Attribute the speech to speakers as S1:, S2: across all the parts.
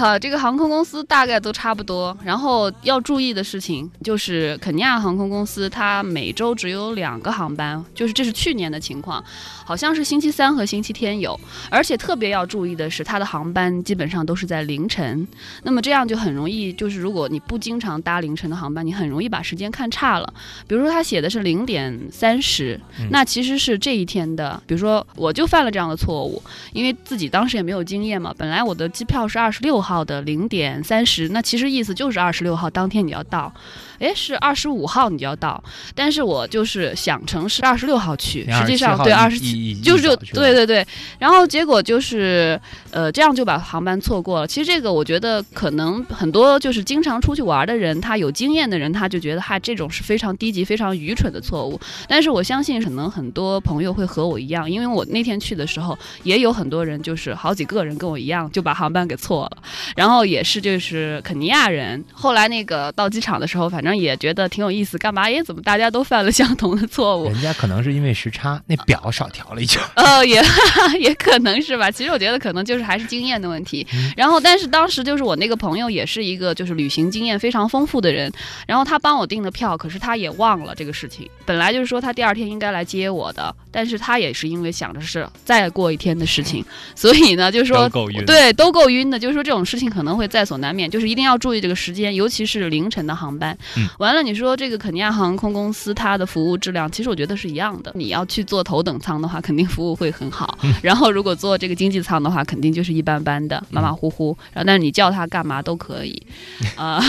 S1: 好，这个航空公司大概都差不多。然后要注意的事情就是，肯尼亚航空公司它每周只有两个航班，就是这是去年的情况，好像是星期三和星期天有。而且特别要注意的是，它的航班基本上都是在凌晨。那么这样就很容易，就是如果你不经常搭凌晨的航班，你很容易把时间看差了。比如说他写的是零点三十，那其实是这一天的。比如说我就犯了这样的错误，因为自己当时也没有经验嘛。本来我的机票是二十六号的零点三十，那其实意思就是二十六号当天你要到。哎，是二十五号你就要到，但是我就是想成是二十六号去，实际上对二十七就是就对对对，然后结果就是呃这样就把航班错过了。其实这个我觉得可能很多就是经常出去玩的人，他有经验的人他就觉得哈这种是非常低级、非常愚蠢的错误。但是我相信可能很多朋友会和我一样，因为我那天去的时候也有很多人就是好几个人跟我一样就把航班给错了，然后也是就是肯尼亚人，后来那个到机场的时候反正。也觉得挺有意思，干嘛？哎，怎么大家都犯了相同的错误？
S2: 人家可能是因为时差，那表少调了一圈。
S1: 呃，也 也可能是吧。其实我觉得可能就是还是经验的问题。然后，但是当时就是我那个朋友也是一个就是旅行经验非常丰富的人，然后他帮我订的票，可是他也忘了这个事情。本来就是说他第二天应该来接我的，但是他也是因为想着是再过一天的事情，所以呢，就是说对都够晕的，就是说这种事情可能会在所难免，就是一定要注意这个时间，尤其是凌晨的航班。完了，你说这个肯尼亚航空公司它的服务质量，其实我觉得是一样的。你要去坐头等舱的话，肯定服务会很好。然后如果坐这个经济舱的话，肯定就是一般般的，马马虎虎。然后但是你叫他干嘛都可以，啊，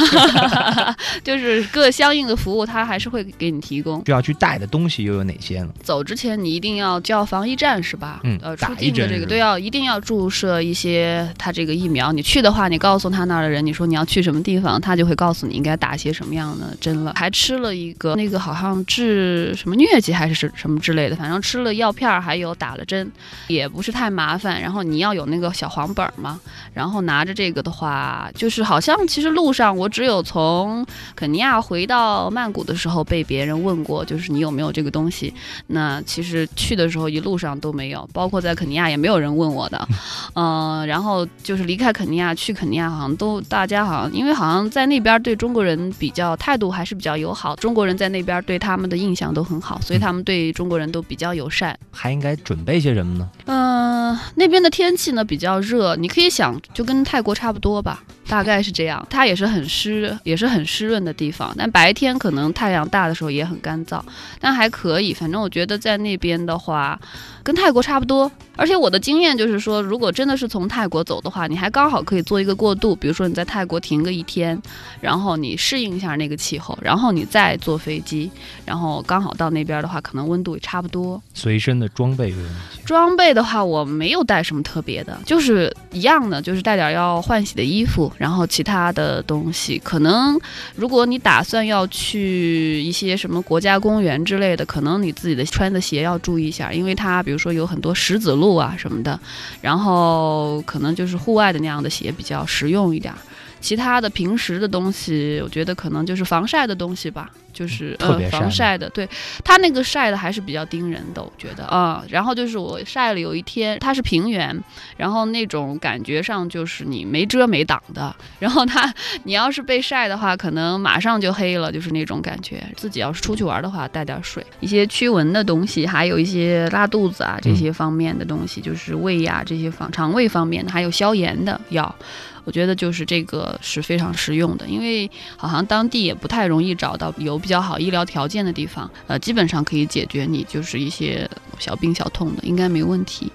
S1: 就是各相应的服务他还是会给你提供。
S2: 需要去带的东西又有哪些呢？
S1: 走之前你一定要叫防疫站是吧？
S2: 嗯，
S1: 呃，出境的这个都要一定要注射一些他这个疫苗。你去的话，你告诉他那儿的人，你说你要去什么地方，他就会告诉你应该打些什么样的针了。还吃了一个那个好像治什么疟疾还是什什么之类的，反正吃了药片儿，还有打了针，也不是太麻烦。然后你要有那个小黄本嘛，然后拿着这个的话，就是好像其实路上我只有从肯尼亚回到曼谷的时候被别人问过，就是你有没有这个东西。那其实去的时候一路上都没有，包括在肯尼亚也没有人问我的。嗯，然后就是离开肯尼亚去肯尼亚，好像都大家好像因为好像在那边对中国人比较态度还是。比较友好，中国人在那边对他们的印象都很好，所以他们对中国人都比较友善。
S2: 还应该准备些什么呢？
S1: 嗯，那边的天气呢比较热，你可以想就跟泰国差不多吧，大概是这样。它也是很湿，也是很湿润的地方，但白天可能太阳大的时候也很干燥，但还可以。反正我觉得在那边的话，跟泰国差不多。而且我的经验就是说，如果真的是从泰国走的话，你还刚好可以做一个过渡，比如说你在泰国停个一天，然后你适应一下那个气候。然后你再坐飞机，然后刚好到那边的话，可能温度也差不多。
S2: 随身的装备有问题？
S1: 装备的话，我没有带什么特别的，就是一样的，就是带点要换洗的衣服，然后其他的东西，可能如果你打算要去一些什么国家公园之类的，可能你自己的穿的鞋要注意一下，因为它比如说有很多石子路啊什么的，然后可能就是户外的那样的鞋比较实用一点。其他的平时的东西，我觉得可能就是防晒的东西吧，就是呃防晒的，对它那个晒的还是比较盯人的，我觉得啊。然后就是我晒了有一天，它是平原，然后那种感觉上就是你没遮没挡的，然后它你要是被晒的话，可能马上就黑了，就是那种感觉。自己要是出去玩的话，带点水，一些驱蚊的东西，还有一些拉肚子啊这些方面的东西，就是胃呀这些方肠胃方面的，还有消炎的药。我觉得就是这个是非常实用的，因为好像当地也不太容易找到有比较好医疗条件的地方，呃，基本上可以解决你就是一些小病小痛的，应该没问题。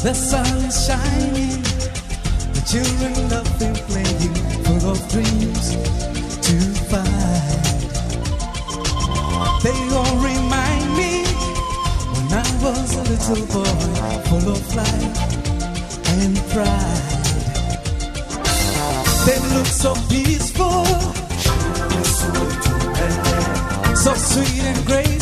S1: The sun is shining. the Children love their playing, full of dreams to find. They all remind me when I was a little boy, full of life and pride. They look so peaceful, so sweet and graceful.